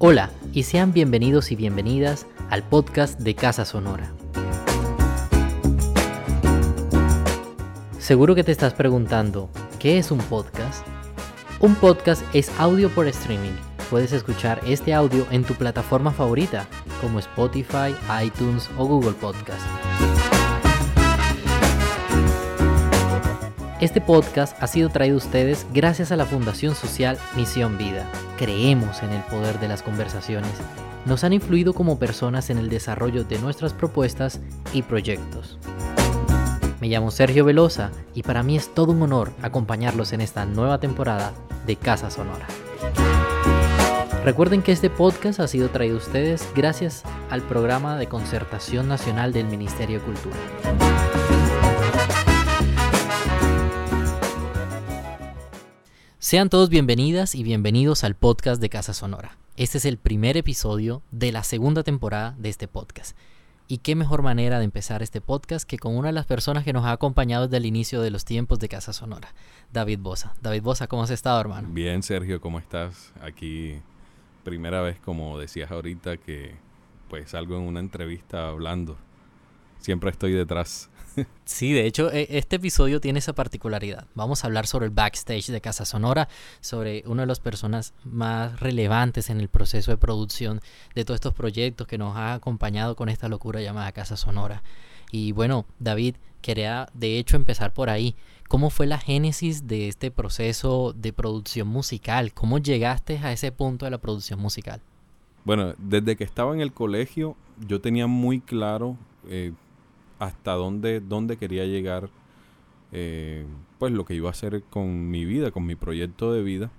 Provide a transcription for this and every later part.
Hola y sean bienvenidos y bienvenidas al podcast de Casa Sonora. Seguro que te estás preguntando, ¿qué es un podcast? Un podcast es audio por streaming. Puedes escuchar este audio en tu plataforma favorita, como Spotify, iTunes o Google Podcast. Este podcast ha sido traído a ustedes gracias a la Fundación Social Misión Vida. Creemos en el poder de las conversaciones. Nos han influido como personas en el desarrollo de nuestras propuestas y proyectos. Me llamo Sergio Velosa y para mí es todo un honor acompañarlos en esta nueva temporada de Casa Sonora. Recuerden que este podcast ha sido traído a ustedes gracias al programa de concertación nacional del Ministerio de Cultura. Sean todos bienvenidas y bienvenidos al podcast de Casa Sonora. Este es el primer episodio de la segunda temporada de este podcast. Y qué mejor manera de empezar este podcast que con una de las personas que nos ha acompañado desde el inicio de los tiempos de Casa Sonora, David Bosa. David Bosa, ¿cómo has estado, hermano? Bien, Sergio, ¿cómo estás? Aquí, primera vez, como decías ahorita, que pues salgo en una entrevista hablando. Siempre estoy detrás. Sí, de hecho, e, este episodio tiene esa particularidad. Vamos a hablar sobre el backstage de Casa Sonora, sobre una de las personas más relevantes en el proceso de producción de todos estos proyectos que nos ha acompañado con esta locura llamada Casa Sonora. Y bueno, David, quería de hecho empezar por ahí. ¿Cómo fue la génesis de este proceso de producción musical? ¿Cómo llegaste a ese punto de la producción musical? Bueno, desde que estaba en el colegio yo tenía muy claro eh, hasta dónde, dónde quería llegar, eh, pues lo que iba a hacer con mi vida, con mi proyecto de vida.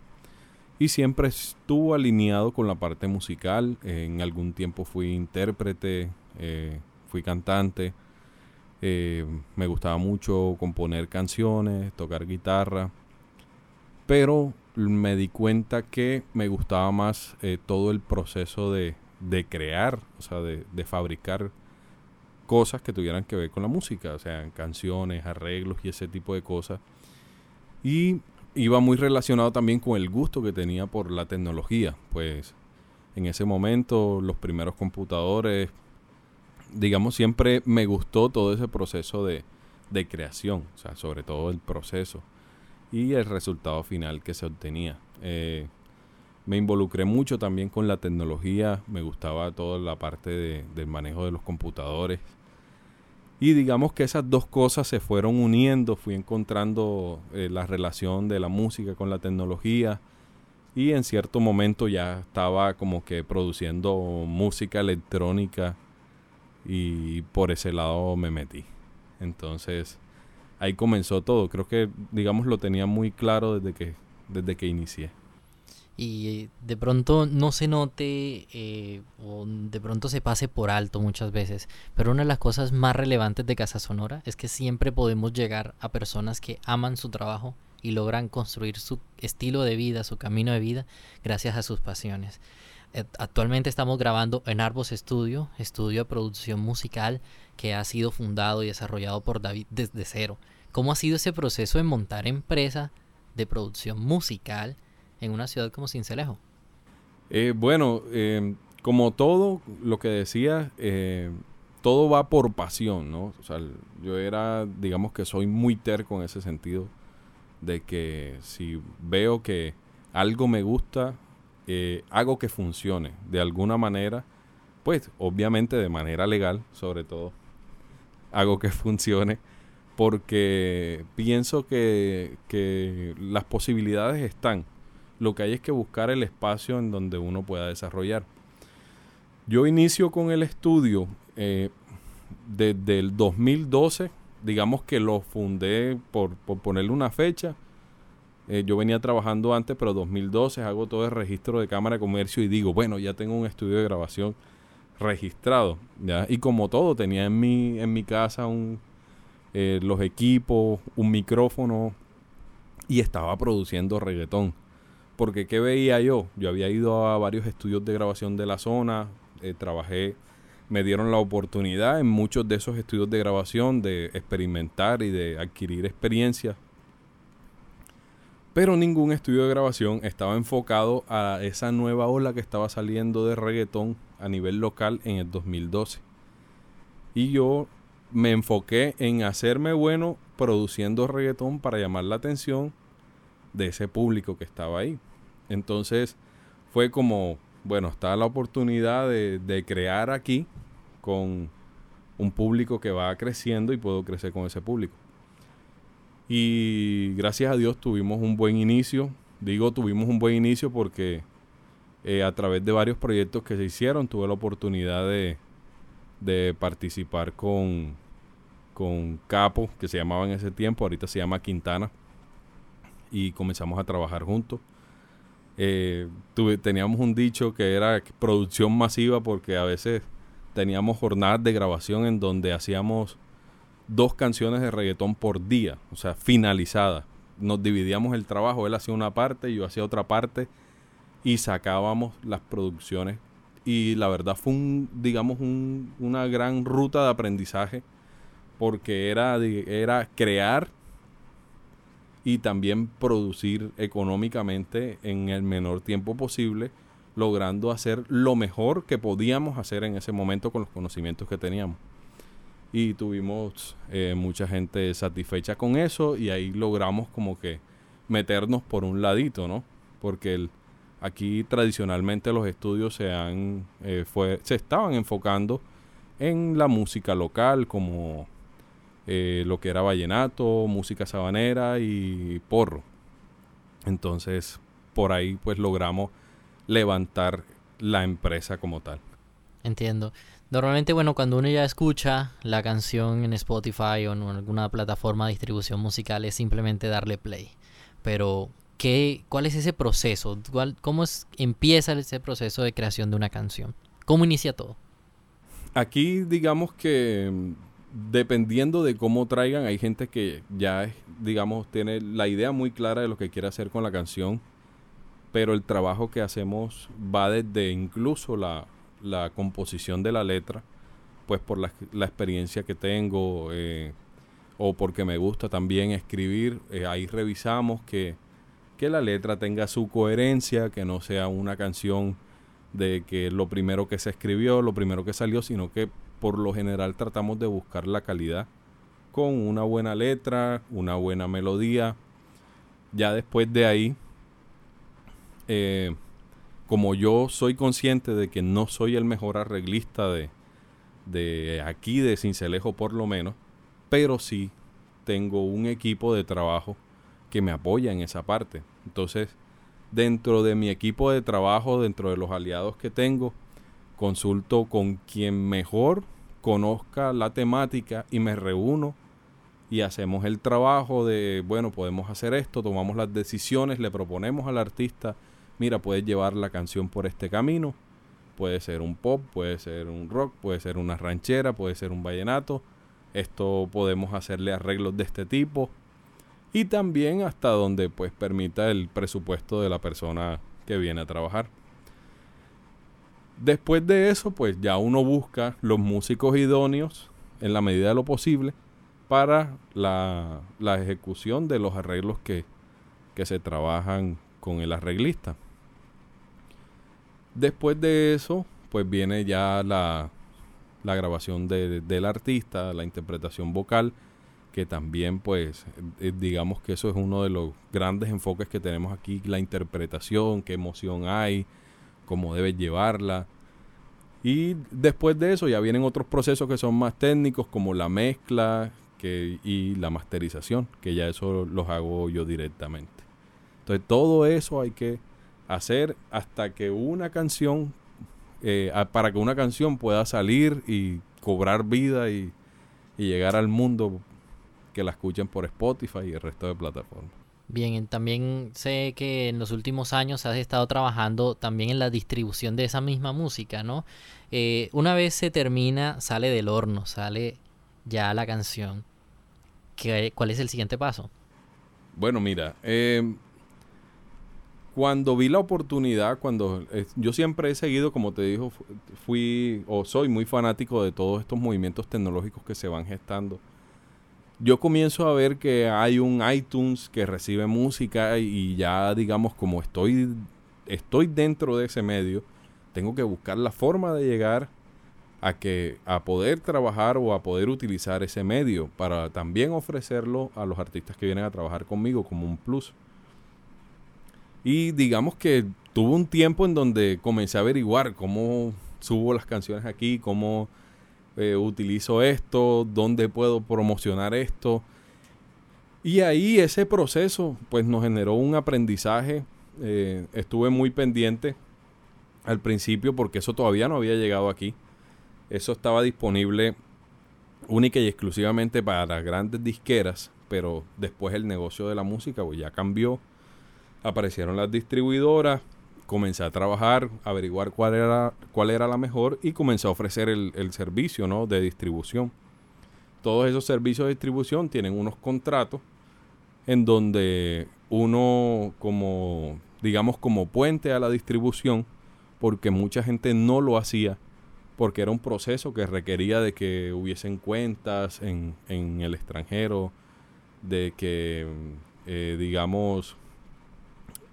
Y siempre estuvo alineado con la parte musical. en algún tiempo fui intérprete, eh, fui cantante. Eh, me gustaba mucho componer canciones, tocar guitarra. Pero me di cuenta que me gustaba más todo el proceso de, de crear, o sea, de, de fabricar cosas que tuvieran que ver con la música, o sea, canciones, arreglos y ese tipo de cosas. Y iba muy relacionado también con el gusto que tenía por la tecnología, pues en ese momento los primeros computadores, digamos, siempre me gustó todo ese proceso de, de creación, o sea, sobre todo el proceso y el resultado final que se obtenía. Eh, me involucré mucho también con la tecnología, me gustaba toda la parte de, del manejo de los computadores, y digamos que esas dos cosas se fueron uniendo, fui encontrando eh, la relación de la música con la tecnología y en cierto momento ya estaba como que produciendo música electrónica y por ese lado me metí. Entonces ahí comenzó todo, creo que digamos lo tenía muy claro desde que, desde que inicié y de pronto no se note eh, o de pronto se pase por alto muchas veces. Pero una de las cosas más relevantes de Casa Sonora es que siempre podemos llegar a personas que aman su trabajo y logran construir su estilo de vida, su camino de vida, gracias a sus pasiones. Eh, actualmente estamos grabando en Arbos Studio, estudio de producción musical que ha sido fundado y desarrollado por David desde cero. ¿Cómo ha sido ese proceso de montar empresa de producción musical? En una ciudad como Cincelejo? Eh, bueno, eh, como todo lo que decía, eh, todo va por pasión, ¿no? O sea, yo era, digamos que soy muy terco en ese sentido, de que si veo que algo me gusta, hago que funcione de alguna manera, pues obviamente de manera legal, sobre todo, hago que funcione, porque pienso que, que las posibilidades están lo que hay es que buscar el espacio en donde uno pueda desarrollar. Yo inicio con el estudio eh, desde el 2012, digamos que lo fundé por, ponerle una fecha. Eh, yo venía trabajando antes, pero 2012 hago todo el registro de cámara de comercio y digo, bueno, ya tengo un estudio de grabación registrado. ¿ya? Y como todo, tenía en mi, en mi casa un, eh, los equipos, un micrófono y estaba produciendo reggaetón. Porque ¿qué veía yo? Yo había ido a varios estudios de grabación de la zona, eh, trabajé, me dieron la oportunidad en muchos de esos estudios de grabación de experimentar y de adquirir experiencia. Pero ningún estudio de grabación estaba enfocado a esa nueva ola que estaba saliendo de reggaetón a nivel local en el 2012. Y yo me enfoqué en hacerme bueno produciendo reggaetón para llamar la atención de ese público que estaba ahí. Entonces fue como, bueno, está la oportunidad de, de crear aquí con un público que va creciendo y puedo crecer con ese público. Y gracias a Dios tuvimos un buen inicio. Digo, tuvimos un buen inicio porque eh, a través de varios proyectos que se hicieron tuve la oportunidad de, de participar con, con Capo, que se llamaba en ese tiempo, ahorita se llama Quintana, y comenzamos a trabajar juntos. Eh, teníamos un dicho que era producción masiva porque a veces teníamos jornadas de grabación en donde hacíamos dos canciones de reggaetón por día, o sea, finalizadas. Nos dividíamos el trabajo, él hacía una parte, yo hacía otra parte y sacábamos las producciones. Y la verdad fue un, digamos, una gran ruta de aprendizaje porque era, era crear y también producir económicamente en el menor tiempo posible logrando hacer lo mejor que podíamos hacer en ese momento con los conocimientos que teníamos. Y tuvimos eh, mucha gente satisfecha con eso y ahí logramos como que meternos por un ladito, ¿no? Porque el, aquí tradicionalmente los estudios se han eh, fue, se estaban enfocando en la música local como eh, lo que era vallenato, música sabanera y porro. Entonces por ahí pues logramos levantar la empresa como tal. Entiendo. Normalmente, bueno, cuando uno ya escucha la canción en Spotify o en alguna plataforma de distribución musical es simplemente darle play. Pero, ¿qué, ¿cuál es ese proceso? ¿Cómo es, empieza ese proceso de creación de una canción? ¿Cómo inicia todo? Aquí, digamos que dependiendo de cómo traigan, hay gente que ya, digamos, tiene la idea muy clara de lo que quiere hacer con la canción pero el trabajo que hacemos va desde incluso la, composición de la letra, pues por la, experiencia que tengo eh, o porque me gusta también escribir, eh, ahí revisamos que, que la letra tenga su coherencia, que no sea una canción de que lo primero que se escribió, lo primero que salió, sino que por lo general tratamos de buscar la calidad con una buena letra, una buena melodía. Ya después de ahí eh, como yo soy consciente de que no soy el mejor arreglista de, de aquí, de Cincelejo por lo menos, pero sí tengo un equipo de trabajo que me apoya en esa parte. Entonces, dentro de mi equipo de trabajo, dentro de los aliados que tengo, consulto con quien mejor conozca la temática y me reúno y hacemos el trabajo de, bueno, podemos hacer esto, tomamos las decisiones, le proponemos al artista mira, puedes llevar la canción por este camino. Puede ser un pop, puede ser un rock, puede ser una ranchera, puede ser un vallenato. Esto podemos hacerle arreglos de este tipo. Y también hasta donde pues permita el presupuesto de la persona que viene a trabajar. Después de eso, pues ya uno busca los músicos idóneos en la medida de lo posible para la, la ejecución de los arreglos que, que se trabajan con el arreglista. Después de eso, pues viene ya la, grabación del artista, la interpretación vocal, que también pues eh, digamos que eso es uno de los grandes enfoques que tenemos aquí, la interpretación, qué emoción hay, cómo debes llevarla. Y después de eso ya vienen otros procesos que son más técnicos como la mezcla que, y la masterización, que ya eso los hago yo directamente. Entonces todo eso hay que hacer hasta que una canción, eh, para que una canción pueda salir y cobrar vida y, llegar al mundo que la escuchen por Spotify y el resto de plataformas. Bien, también sé que en los últimos años has estado trabajando también en la distribución de esa misma música, ¿no? Eh, una vez se termina, sale del horno, sale ya la canción. ¿Qué, ¿Cuál es el siguiente paso? Bueno, mira, eh, cuando vi la oportunidad, cuando eh, yo siempre he seguido, como te dijo, fui o soy muy fanático de todos estos movimientos tecnológicos que se van gestando. Yo comienzo a ver que hay un iTunes que recibe música y ya digamos como estoy estoy dentro de ese medio, tengo que buscar la forma de llegar a que a poder trabajar o a poder utilizar ese medio para también ofrecerlo a los artistas que vienen a trabajar conmigo como un plus. Y digamos que tuve un tiempo en donde comencé a averiguar cómo subo las canciones aquí, cómo eh, utilizo esto, dónde puedo promocionar esto. Y ahí ese proceso pues nos generó un aprendizaje. Eh, estuve muy pendiente al principio porque eso todavía no había llegado aquí. Eso estaba disponible única y exclusivamente para grandes disqueras, pero después el negocio de la música pues, ya cambió. Aparecieron las distribuidoras, comencé a trabajar, averiguar cuál era, cuál era la mejor y comencé a ofrecer el, el servicio ¿no? de distribución. Todos esos servicios de distribución tienen unos contratos en donde uno como, digamos, como puente a la distribución, porque mucha gente no lo hacía porque era un proceso que requería de que hubiesen cuentas en, en el extranjero, de que, eh, digamos,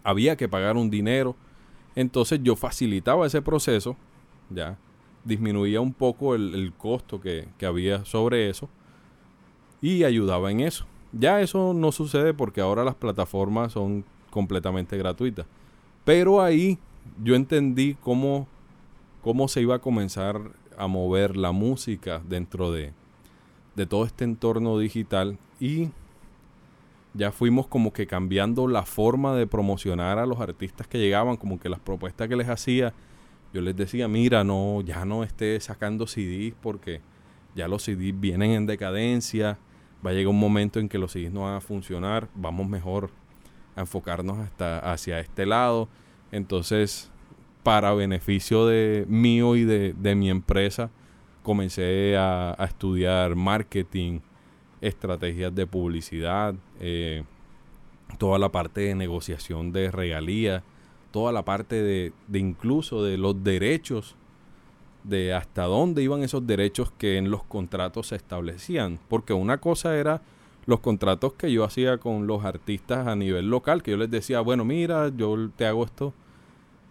había que pagar un dinero. Entonces yo facilitaba ese proceso, ya, disminuía un poco el, el costo que, que había sobre eso y ayudaba en eso. Ya eso no sucede porque ahora las plataformas son completamente gratuitas. Pero ahí yo entendí cómo cómo se iba a comenzar a mover la música dentro de, todo este entorno digital y ya fuimos como que cambiando la forma de promocionar a los artistas que llegaban, como que las propuestas que les hacía, yo les decía, mira, no, ya no esté sacando CDs porque ya los CDs vienen en decadencia, va a llegar un momento en que los CDs no van a funcionar, vamos mejor a enfocarnos hasta hacia este lado. Entonces, para beneficio de mío y de, mi empresa, comencé a, estudiar marketing, estrategias de publicidad, eh, toda la parte de negociación de regalías, toda la parte de, de, incluso de los derechos, de hasta dónde iban esos derechos que en los contratos se establecían. Porque una cosa era los contratos que yo hacía con los artistas a nivel local, que yo les decía, bueno, mira, yo te hago esto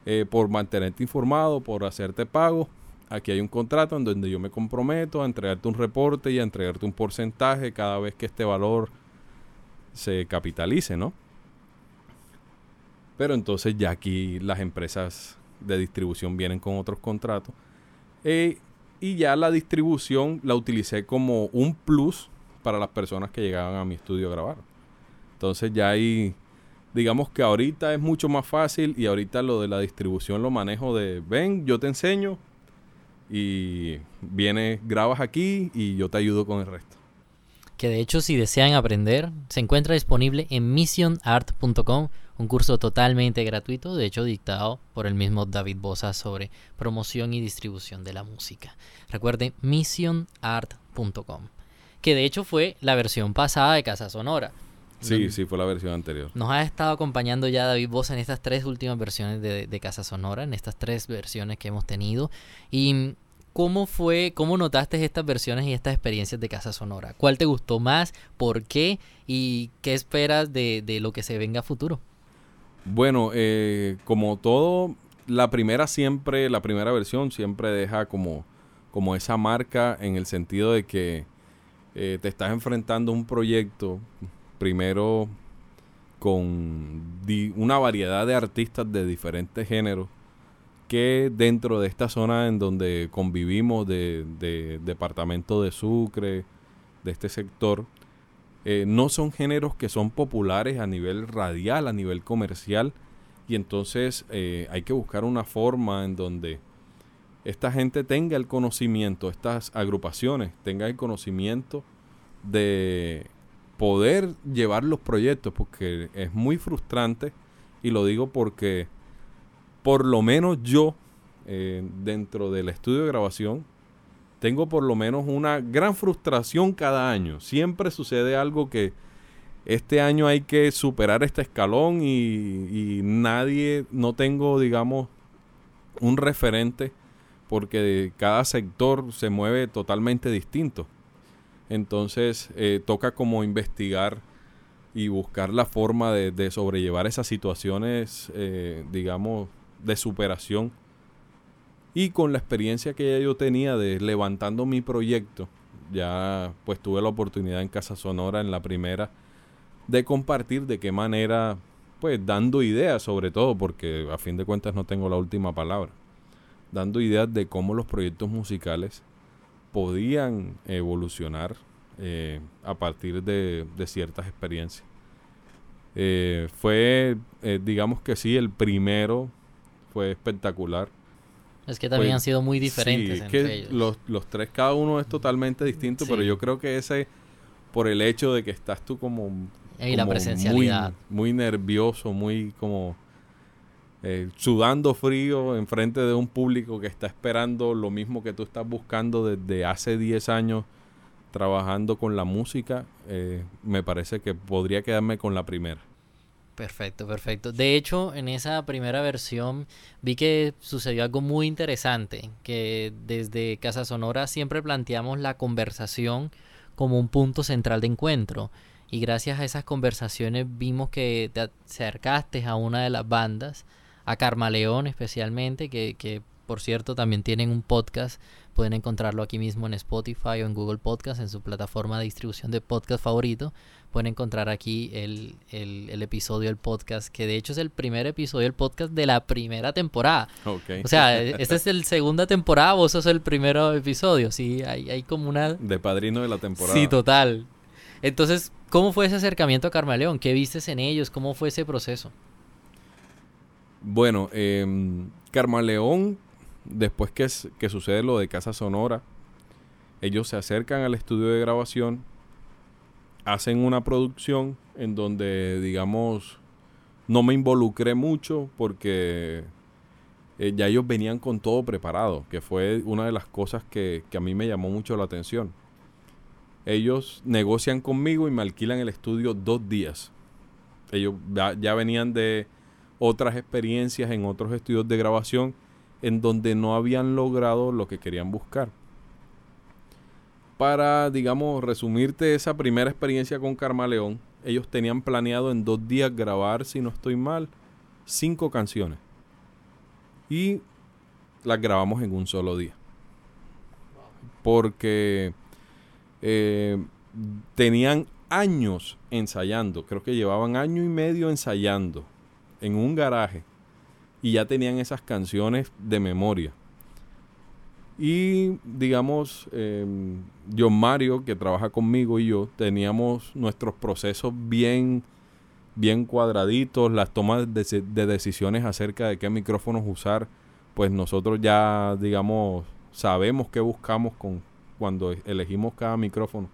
eh, por mantenerte informado, por hacerte pago. Aquí hay un contrato en donde yo me comprometo a entregarte un reporte y a entregarte un porcentaje cada vez que este valor se capitalice, ¿no? Pero entonces ya aquí las empresas de distribución vienen con otros contratos. Eh, y ya la distribución la utilicé como un plus para las personas que llegaban a mi estudio a grabar. Entonces ya hay digamos que ahorita es mucho más fácil y ahorita lo de la distribución lo manejo de, ven, yo te enseño y vienes, grabas aquí y yo te ayudo con el resto. Que de hecho si desean aprender, se encuentra disponible en missionart.com, un curso totalmente gratuito, de hecho dictado por el mismo David Bosa sobre promoción y distribución de la música. Recuerde missionart.com, que de hecho fue la versión pasada de Casa Sonora. Sí, sí, fue la versión anterior. Nos ha estado acompañando ya David Bosa en estas tres últimas versiones de, Casa Sonora, en estas tres versiones que hemos tenido. ¿Y cómo fue, cómo notaste estas versiones y estas experiencias de Casa Sonora? ¿Cuál te gustó más? ¿Por qué? ¿Y qué esperas de, lo que se venga a futuro? Bueno, eh, como todo, la primera siempre, la primera versión siempre deja como, como esa marca en el sentido de que eh, te estás enfrentando a un proyecto primero con una variedad de artistas de diferentes géneros que dentro de esta zona en donde convivimos de, departamento de Sucre, de este sector, eh, no son géneros que son populares a nivel radial, a nivel comercial, y entonces eh, hay que buscar una forma en donde esta gente tenga el conocimiento, estas agrupaciones tengan el conocimiento de poder llevar los proyectos, porque es muy frustrante, y lo digo porque por lo menos yo, eh, dentro del estudio de grabación, tengo por lo menos una gran frustración cada año. Siempre sucede algo que este año hay que superar este escalón y, y nadie, no tengo, digamos, un referente porque cada sector se mueve totalmente distinto. Entonces eh, toca como investigar y buscar la forma de, sobrellevar esas situaciones, eh, digamos, de superación. Y con la experiencia que ya yo tenía de levantando mi proyecto, ya pues tuve la oportunidad en Casa Sonora en la primera de compartir de qué manera, pues dando ideas sobre todo, porque a fin de cuentas no tengo la última palabra, dando ideas de cómo los proyectos musicales podían evolucionar eh, a partir de, ciertas experiencias. Eh, fue, eh, digamos que sí, el primero fue espectacular. Es que también han sido muy diferentes. entre ellos. Los, los tres, cada uno es totalmente distinto, pero yo creo que ese, por el hecho de que estás tú como y la presencialidad. Muy, nervioso, muy como eh, sudando frío enfrente de un público que está esperando lo mismo que tú estás buscando desde hace 10 años trabajando con la música, eh, me parece que podría quedarme con la primera. Perfecto, perfecto. De hecho, en esa primera versión vi que sucedió algo muy interesante, que desde Casa Sonora siempre planteamos la conversación como un punto central de encuentro y gracias a esas conversaciones vimos que te acercaste a una de las bandas, a Carmaleón especialmente, que, que por cierto también tienen un podcast, pueden encontrarlo aquí mismo en Spotify o en Google Podcast, en su plataforma de distribución de podcast favorito, pueden encontrar aquí el, el, episodio del podcast, que de hecho es el primer episodio del podcast de la primera temporada. O sea, esta es el segunda temporada, vos sos el primer episodio, sí, hay, hay como una... De padrino de la temporada. Sí, total. Entonces, ¿cómo fue ese acercamiento a Carmaleón? ¿Qué vistes en ellos? ¿Cómo fue ese proceso? Bueno, eh, Carmaleón, después que, sucede lo de Casa Sonora, ellos se acercan al estudio de grabación, hacen una producción en donde, digamos, no me involucré mucho porque eh, ya ellos venían con todo preparado, que fue una de las cosas que a mí me llamó mucho la atención ellos negocian conmigo y me alquilan el estudio dos días. Ellos ya, venían de otras experiencias en otros estudios de grabación en donde no habían logrado lo que querían buscar. Para, digamos, resumirte esa primera experiencia con Carmaleón, ellos tenían planeado en dos días grabar, si no estoy mal, cinco canciones. Y las grabamos en un solo día. Porque eh, tenían años ensayando, creo que llevaban año y medio ensayando en un garaje y ya tenían esas canciones de memoria. Y digamos, eh, John Mario, que trabaja conmigo y yo, teníamos nuestros procesos bien, bien cuadraditos, las tomas de, de decisiones acerca de qué micrófonos usar, pues nosotros ya, digamos, sabemos qué buscamos con, cuando elegimos cada micrófono.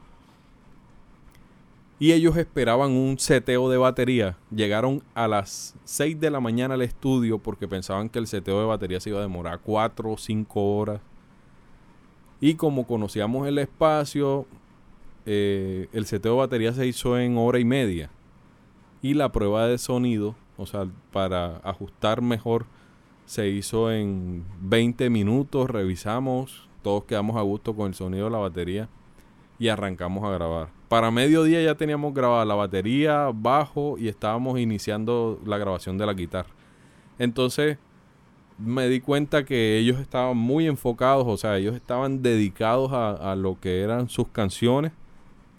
Y ellos esperaban un seteo de batería. Llegaron a las 6 de la mañana al estudio porque pensaban que el seteo de batería se iba a demorar 4 o 5 horas. Y como conocíamos el espacio, eh, el seteo de batería se hizo en hora y media. Y la prueba de sonido, o sea, para ajustar mejor, se hizo en 20 minutos. Revisamos, todos quedamos a gusto con el sonido de la batería y arrancamos a grabar. Para mediodía ya teníamos grabada la batería, bajo y estábamos iniciando la grabación de la guitarra. Entonces me di cuenta que ellos estaban muy enfocados, o sea, ellos estaban dedicados a, lo que eran sus canciones,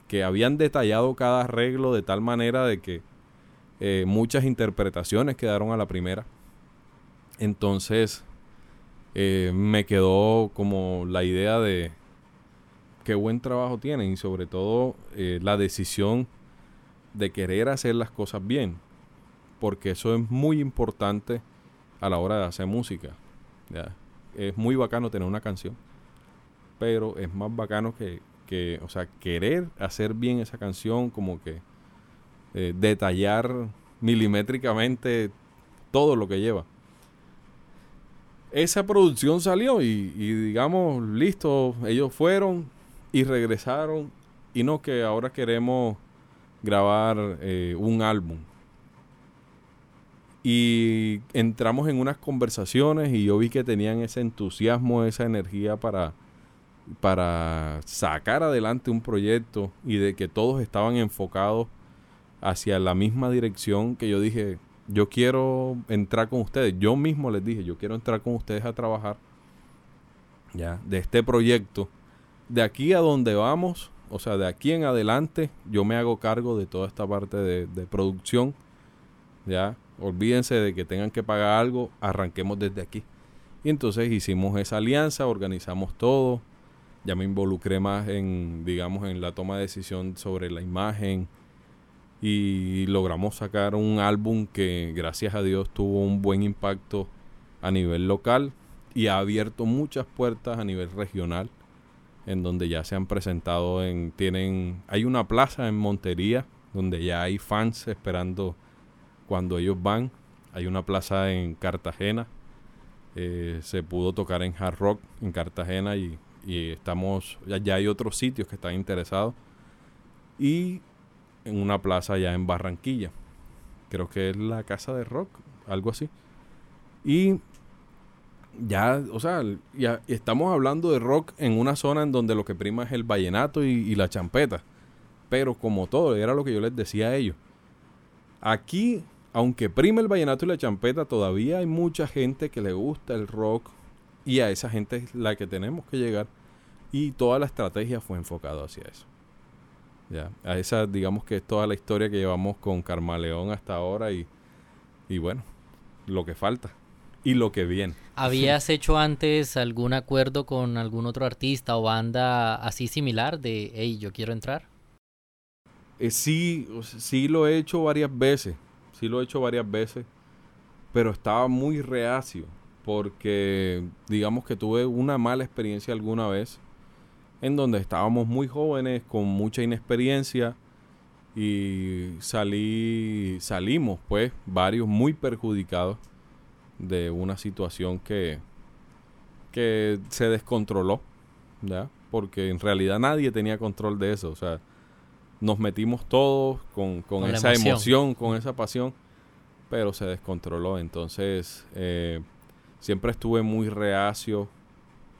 que habían detallado cada arreglo de tal manera de que eh, muchas interpretaciones quedaron a la primera. Entonces, eh, me quedó como la idea de qué buen trabajo tienen y sobre todo eh, la decisión de querer hacer las cosas bien, porque eso es muy importante a la hora de hacer música. Es muy bacano tener una canción, pero es más bacano que, que o sea, querer hacer bien esa canción, como que eh, detallar milimétricamente todo lo que lleva esa producción salió y, digamos, listo, ellos fueron y regresaron y no que ahora queremos grabar eh, un álbum. Y entramos en unas conversaciones y yo vi que tenían ese entusiasmo, esa energía para para sacar adelante un proyecto y de que todos estaban enfocados hacia la misma dirección que yo dije, yo quiero entrar con ustedes. Yo mismo les dije, yo quiero entrar con ustedes a trabajar ya de este proyecto. De aquí a donde vamos, o sea, de aquí en adelante, yo me hago cargo de toda esta parte de, producción. Ya, olvídense de que tengan que pagar algo, arranquemos desde aquí. Y entonces hicimos esa alianza, organizamos todo. Ya me involucré más en, digamos, en la toma de decisión sobre la imagen. Y logramos sacar un álbum que, gracias a Dios, tuvo un buen impacto a nivel local y ha abierto muchas puertas a nivel regional en donde ya se han presentado en tienen hay una plaza en Montería donde ya hay fans esperando cuando ellos van. Hay una plaza en Cartagena. Eh, se pudo tocar en Hard Rock en Cartagena y, y estamos ya, ya, hay otros sitios que están interesados. Y en una plaza ya en Barranquilla. Creo que es la casa de rock algo así. Y ya, o sea, ya estamos hablando de rock en una zona en donde lo que prima es el vallenato y, la champeta. Pero como todo, era lo que yo les decía a ellos. Aquí, aunque prime el vallenato y la champeta, todavía hay mucha gente que le gusta el rock y a esa gente es la que tenemos que llegar. Y toda la estrategia fue enfocada hacia eso. Ya, a esa, digamos que es toda la historia que llevamos con Carmaleón hasta ahora y, y bueno, lo que falta y lo que viene. ¿Habías hecho antes algún acuerdo con algún otro artista o banda así similar de, hey, yo quiero entrar? Eh, sí, sí lo he hecho varias veces, sí lo he hecho varias veces, pero estaba muy reacio porque digamos que tuve una mala experiencia alguna vez en donde estábamos muy jóvenes con mucha inexperiencia y salí salimos pues varios muy perjudicados de una situación que, que se descontroló, ¿ya? Porque en realidad nadie tenía control de eso, o sea, nos metimos todos con, con, esa emoción. con esa pasión, pero se descontroló, entonces eh, siempre estuve muy reacio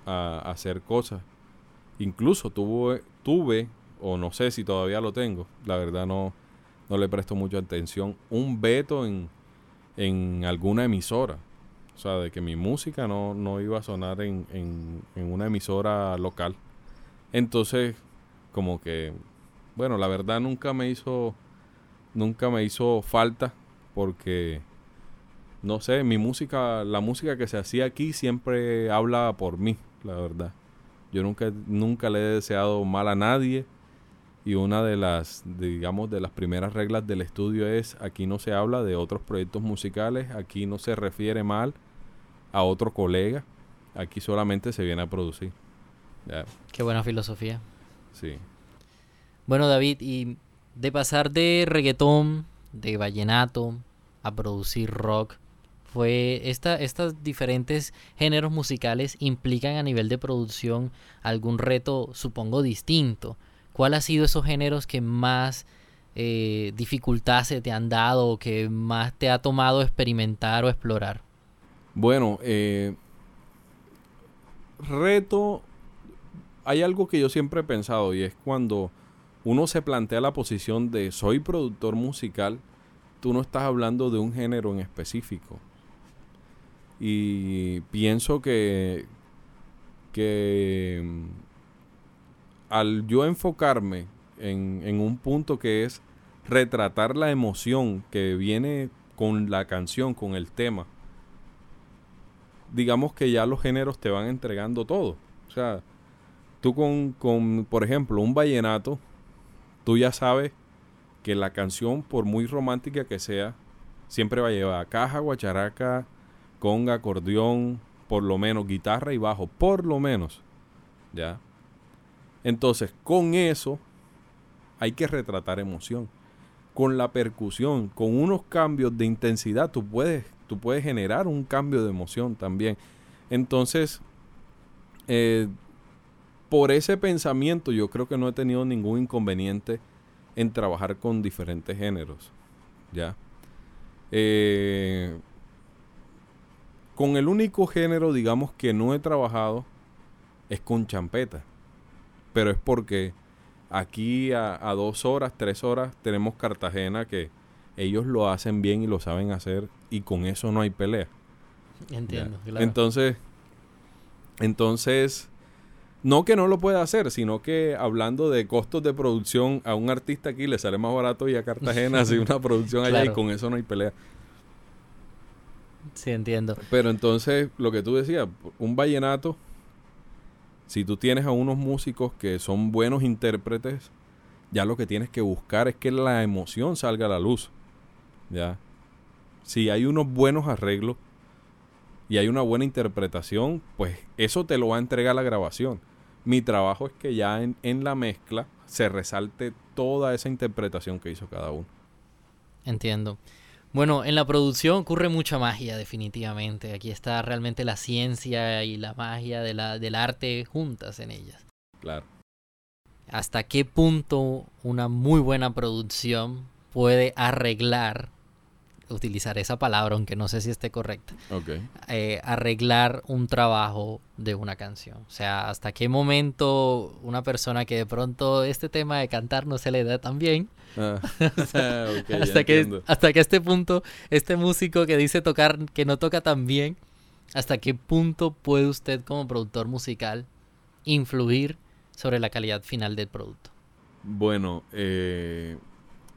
a, hacer cosas, incluso tuve, tuve, o no sé si todavía lo tengo, la verdad no, no le presto mucha atención, un veto en, en alguna emisora o sea, de que mi música no, no iba a sonar en, en, en una emisora local. Entonces, como que, bueno, la verdad nunca me hizo, nunca me hizo falta porque, no sé, mi música, la música que se hacía aquí siempre habla por mí, la verdad. Yo nunca, nunca le he deseado mal a nadie y una de las, digamos, de las primeras reglas del estudio es aquí no se habla de otros proyectos musicales, aquí no se refiere mal a otro colega, aquí solamente se viene a producir. Qué buena filosofía. Sí. Bueno, David, y de pasar de reggaetón, de vallenato, a producir rock, fue esta, estas diferentes géneros musicales implican a nivel de producción algún reto, supongo, distinto. ¿Cuál ha sido esos géneros que más eh, dificultad se te han dado o que más te ha tomado experimentar o explorar? Bueno, eh, reto, hay algo que yo siempre he pensado y es cuando uno se plantea la posición de soy productor musical, tú no estás hablando de un género en específico. Y pienso que, que al yo enfocarme en, un punto que es retratar la emoción que viene con la canción, con el tema, digamos que ya los géneros te van entregando todo. O sea, tú con, con, por ejemplo, un vallenato, tú ya sabes que la canción, por muy romántica que sea, siempre va a llevar caja, guacharaca, conga, acordeón, por lo menos guitarra y bajo, por lo menos. ¿Ya? Entonces, con eso hay que retratar emoción. Con la percusión, con unos cambios de intensidad, tú puedes, tú puedes generar un cambio de emoción también. Entonces, eh, por ese pensamiento yo creo que no he tenido ningún inconveniente en trabajar con diferentes géneros. ¿Ya? Eh, con el único género, digamos, que no he trabajado es con champeta. Pero es porque aquí a, dos horas, tres horas, tenemos Cartagena que ellos lo hacen bien y lo saben hacer y con eso no hay pelea. Entiendo, claro. Entonces, entonces, no que no lo pueda hacer, sino que hablando de costos de producción, a un artista aquí le sale más barato y a Cartagena hacer una producción allá y con eso no hay pelea. Sí, entiendo. Pero entonces, lo que tú decías, un vallenato, si tú tienes a unos músicos que son buenos intérpretes, ya lo que tienes que buscar es que la emoción salga a la luz. ¿Ya? Si hay unos buenos arreglos y hay una buena interpretación, pues eso te lo va a entregar la grabación. Mi trabajo es que ya en, en la mezcla se resalte toda esa interpretación que hizo cada uno. Entiendo. Bueno, en la producción ocurre mucha magia, definitivamente. Aquí está realmente la ciencia y la magia de la, del arte juntas en ellas. Claro. ¿Hasta qué punto una muy buena producción puede arreglar, utilizar esa palabra, aunque no sé si esté correcta, eh, arreglar un trabajo de una canción? O sea, ¿hasta qué momento una persona que de pronto este tema de cantar no se le da tan bien, Ah. hasta, que, hasta que este punto, este músico que dice tocar, que no toca tan bien, ¿hasta qué punto puede usted como productor musical influir sobre la calidad final del producto? Bueno, eh,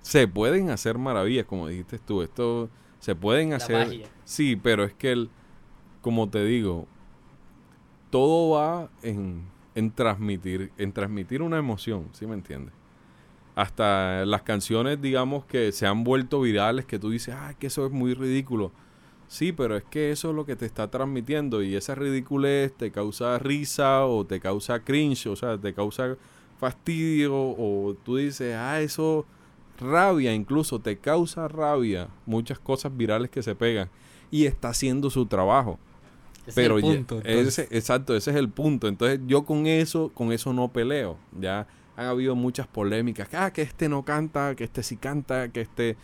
se pueden hacer maravillas, como dijiste tú. Esto se pueden hacer. Sí, pero es que, el, como te digo, todo va en, en transmitir, en transmitir una emoción, ¿sí me entiendes? hasta las canciones, digamos, que se han vuelto virales, que tú dices, ah, que eso es muy ridículo. Sí, pero es que eso es lo que te está transmitiendo y esa ridiculez te causa risa o te causa cringe, o sea, te causa fastidio o tú dices, ah, eso rabia, incluso te causa rabia, muchas cosas virales que se pegan y está haciendo su trabajo. pero es el punto, ese, exacto, ese es el punto. Entonces yo con eso, con eso no peleo, ya han habido muchas polémicas. Ah, que este no canta, que este sí canta, que este...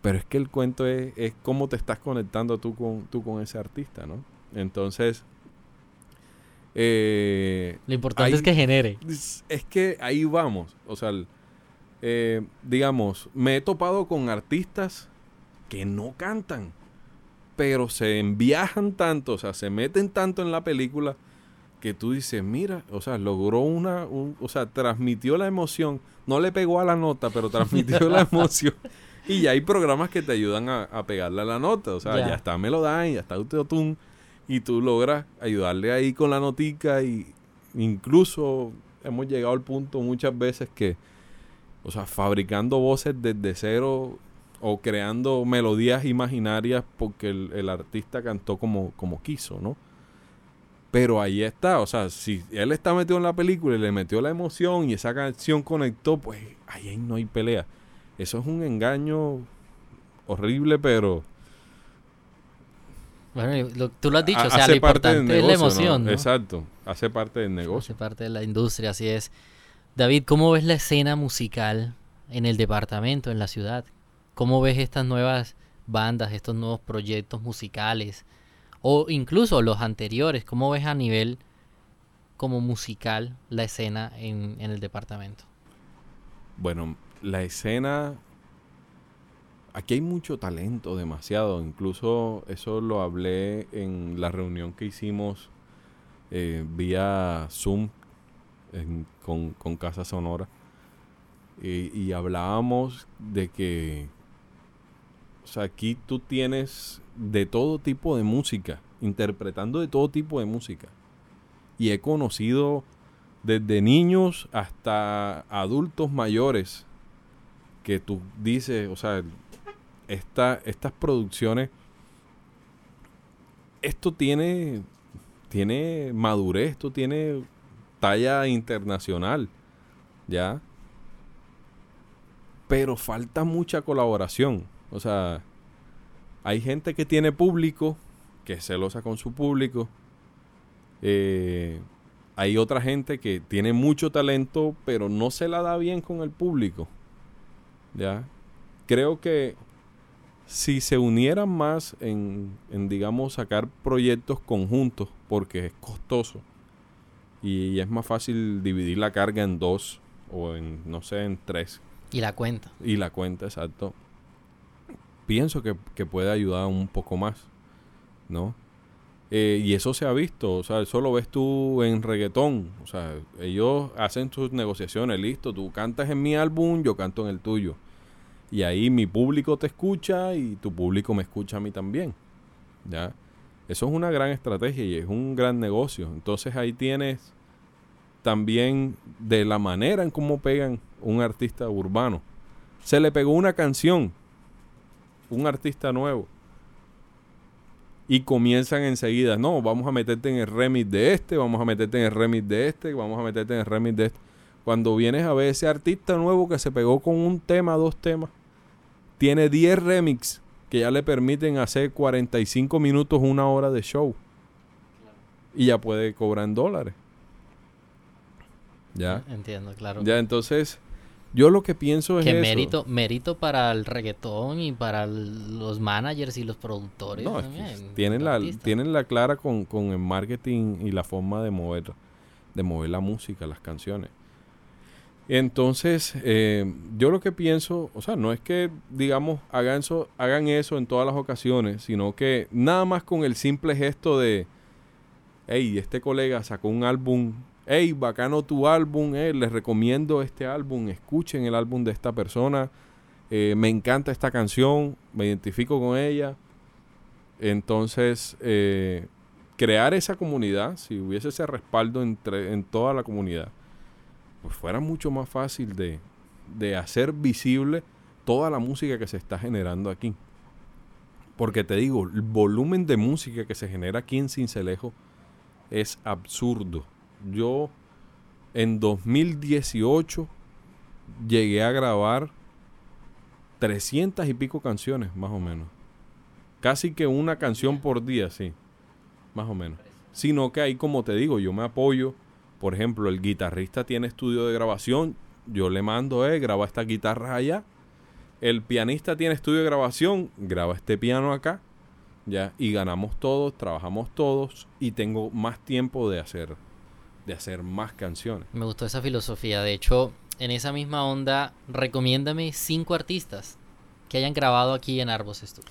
Pero es que el cuento es, es cómo te estás conectando tú con, tú con ese artista, ¿no? Entonces... Eh, Lo importante es que genere. Es, que ahí vamos. O sea, eh, digamos, me he topado con artistas que no cantan, pero se enviajan tanto, o sea, se meten tanto en la película que tú dices, mira, o sea, logró una, o sea, transmitió la emoción, no le pegó a la nota, pero transmitió la emoción. Y ya hay programas que te ayudan a, pegarle a la nota, o sea, ya, está Melodyne, ya está Autotune, y tú logras ayudarle ahí con la notica y incluso hemos llegado al punto muchas veces que, o sea, fabricando voces desde cero o creando melodías imaginarias porque el, el artista cantó como, como quiso, ¿no? Pero ahí está, o sea, si él está metido en la película y le metió la emoción y esa canción conectó, pues ahí no hay pelea. Eso es un engaño horrible, pero... Bueno, tú lo has dicho, o sea, lo importante es la emoción. Exacto, hace parte del negocio. Hace parte de la industria, así es. David, ¿cómo ves la escena musical en el departamento, en la ciudad? ¿Cómo ves estas nuevas bandas, estos nuevos proyectos musicales? O incluso los anteriores, ¿cómo ves a nivel como musical la escena en, el departamento? Bueno, la escena... Aquí hay mucho talento, demasiado. Incluso eso lo hablé en la reunión que hicimos eh, vía Zoom con, con, Casa Sonora. Y, hablábamos de que o sea, aquí tú tienes de todo tipo de música, interpretando de todo tipo de música. Y he conocido desde niños hasta adultos mayores que tú dices, o sea, esta, estas producciones, esto tiene, tiene madurez, esto tiene talla internacional, ¿ya? Pero falta mucha colaboración. O sea, hay gente que tiene público, que es celosa con su público. Eh, hay otra gente que tiene mucho talento, pero no se la da bien con el público. ¿Ya? Creo que si se unieran más en, en digamos, sacar proyectos conjuntos, porque es costoso, Y es más fácil dividir la carga en dos o en, no sé, en tres. Y la cuenta. Y la cuenta, exacto. Pienso que, que puede ayudar un poco más, ¿no? Eh, y eso se ha visto, o sea, eso lo ves tú en reggaetón, o sea, ellos hacen sus negociaciones, listo, tú cantas en mi álbum, yo canto en el tuyo. Y ahí mi público te escucha y tu público me escucha a mí también. ¿Ya? Eso es una gran estrategia y es un gran negocio. Entonces ahí tienes también de la manera en cómo pegan un artista urbano. Se le pegó una canción, un artista nuevo y comienzan enseguida, no, vamos a meterte en el remix de este, vamos a meterte en el remix de este, vamos a meterte en el remix de este. Cuando vienes a ver ese artista nuevo que se pegó con un tema, dos temas, tiene 10 remix que ya le permiten hacer 45 minutos, una hora de show. Y ya puede cobrar en dólares. Ya. Entiendo, claro. Ya, entonces, yo lo que pienso es que mérito mérito para el reggaetón y para los managers y los productores no, tienen la tienen la clara con, con, el marketing y la forma de mover de mover la música las canciones entonces eh, yo lo que pienso o sea no es que digamos hagan eso hagan eso en todas las ocasiones sino que nada más con el simple gesto de hey este colega sacó un álbum hey, bacano tu álbum, eh, les recomiendo este álbum, escuchen el álbum de esta persona, eh, me encanta esta canción, me identifico con ella. Entonces, eh, crear esa comunidad, si hubiese ese respaldo entre, en toda la comunidad, pues fuera mucho más fácil de, de hacer visible toda la música que se está generando aquí. Porque te digo, el volumen de música que se genera aquí en Cincelejo es absurdo yo en 2018 llegué a grabar 300 y pico canciones, más o menos. Casi que una canción por día, sí. Más o menos. Sino que ahí, como te digo, yo me apoyo. Por ejemplo, el guitarrista tiene estudio de grabación. Yo le mando, eh, graba esta guitarra allá. El pianista tiene estudio de grabación. Graba este piano acá. Ya. Y ganamos todos, trabajamos todos. Y tengo más tiempo de hacer de hacer más canciones. Me gustó esa filosofía. De hecho, en esa misma onda, recomiéndame cinco artistas que hayan grabado aquí en Arbos Studio.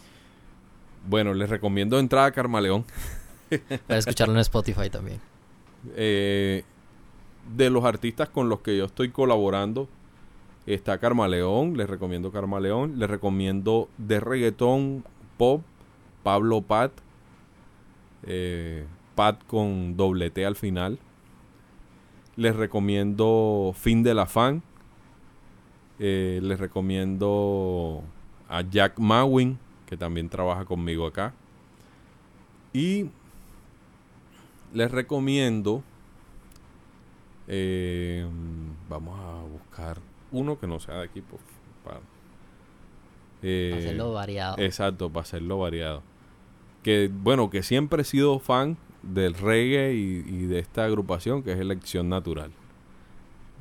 Bueno, les recomiendo entrar a Carmaleón. Para escucharlo en Spotify también. Eh, de los artistas con los que yo estoy colaborando, está Carmaleón. Les recomiendo Carmaleón. Les recomiendo de reggaetón, pop, Pablo Pat. Eh, Pat con doble T al final. Les recomiendo Fin de la Fan. Eh, les recomiendo a Jack Mawin, que también trabaja conmigo acá. Y les recomiendo. Eh, vamos a buscar uno que no sea de aquí, para, eh, para hacerlo variado. Exacto, para hacerlo variado. Que bueno, que siempre he sido fan del reggae y, de esta agrupación que es Elección Natural.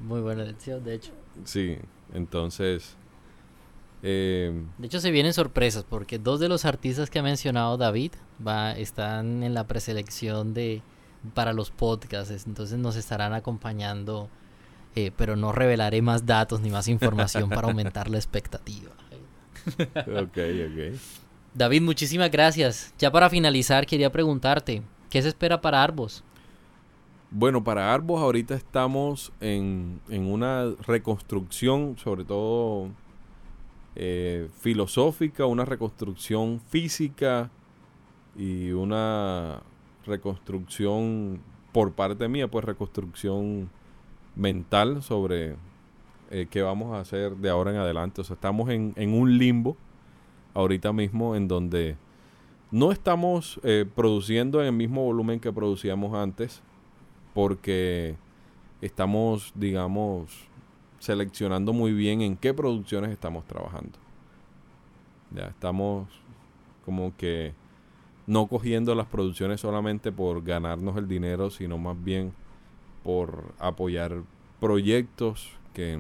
Muy buena elección, de hecho. Sí, entonces... Eh, de hecho se vienen sorpresas porque dos de los artistas que ha mencionado David va, están en la preselección de para los podcasts, entonces nos estarán acompañando, eh, pero no revelaré más datos ni más información para aumentar la expectativa. ok, ok. David, muchísimas gracias. Ya para finalizar, quería preguntarte, ¿Qué se espera para Arbos? Bueno, para Arbos ahorita estamos en, una reconstrucción, sobre todo eh, filosófica, una reconstrucción física y una reconstrucción por parte mía, pues reconstrucción mental sobre eh, qué vamos a hacer de ahora en adelante. O sea, estamos en, en un limbo ahorita mismo en donde no estamos eh, produciendo en el mismo volumen que producíamos antes porque estamos, digamos, seleccionando muy bien en qué producciones estamos trabajando. Ya estamos como que no cogiendo las producciones solamente por ganarnos el dinero, sino más bien por apoyar proyectos que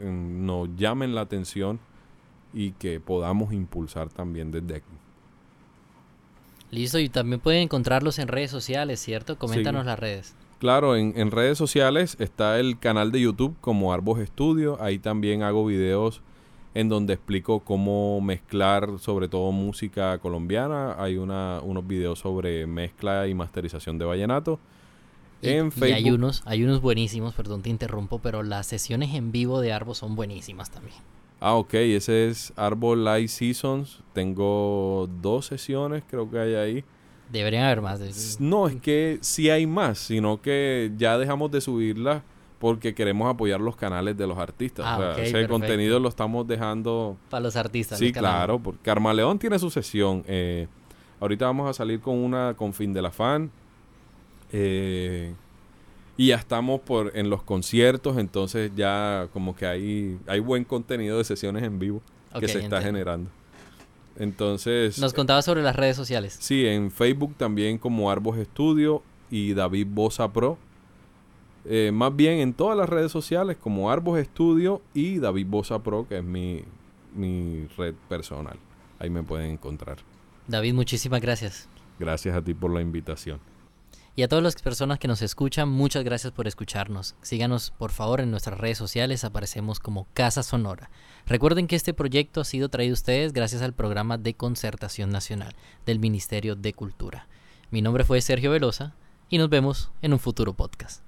nos llamen la atención y que podamos impulsar también desde aquí. Listo, y también pueden encontrarlos en redes sociales, ¿cierto? Coméntanos las redes. Claro, en, en redes sociales está el canal de YouTube como Arbos Estudio. Ahí también hago videos en donde explico cómo mezclar sobre todo música colombiana. Hay una, unos videos sobre mezcla y masterización de vallenato. Y, en y Facebook. hay unos, hay unos buenísimos, perdón te interrumpo, pero las sesiones en vivo de Arbo son buenísimas también. Ah, ok, ese es Arbol Live Seasons. Tengo dos sesiones, creo que hay ahí. Deberían haber más. de- No, es que sí hay más, sino que ya dejamos de subirlas porque queremos apoyar los canales de los artistas. Ah, o sea, ok, ese perfecto. contenido lo estamos dejando. Para los artistas. Sí, claro, porque Carmaleón tiene su sesión. eh, ahorita vamos a salir con una con Fin de la Fan. eh, y ya estamos por en los conciertos, entonces ya como que hay, hay buen contenido de sesiones en vivo que se está entiendo. generando. Entonces, Nos contaba sobre las redes sociales. Sí, en Facebook también como Arbos Estudio y David Bosa Pro. Eh, más bien en todas las redes sociales como Arbos Estudio y David Bosa Pro, que es mi, mi red personal. Ahí me pueden encontrar. David, muchísimas gracias. Gracias a ti por la invitación. Y a todas las personas que nos escuchan, muchas gracias por escucharnos. Síganos por favor en nuestras redes sociales, aparecemos como Casa Sonora. Recuerden que este proyecto ha sido traído a ustedes gracias al programa de concertación nacional del Ministerio de Cultura. Mi nombre fue Sergio Velosa y nos vemos en un futuro podcast.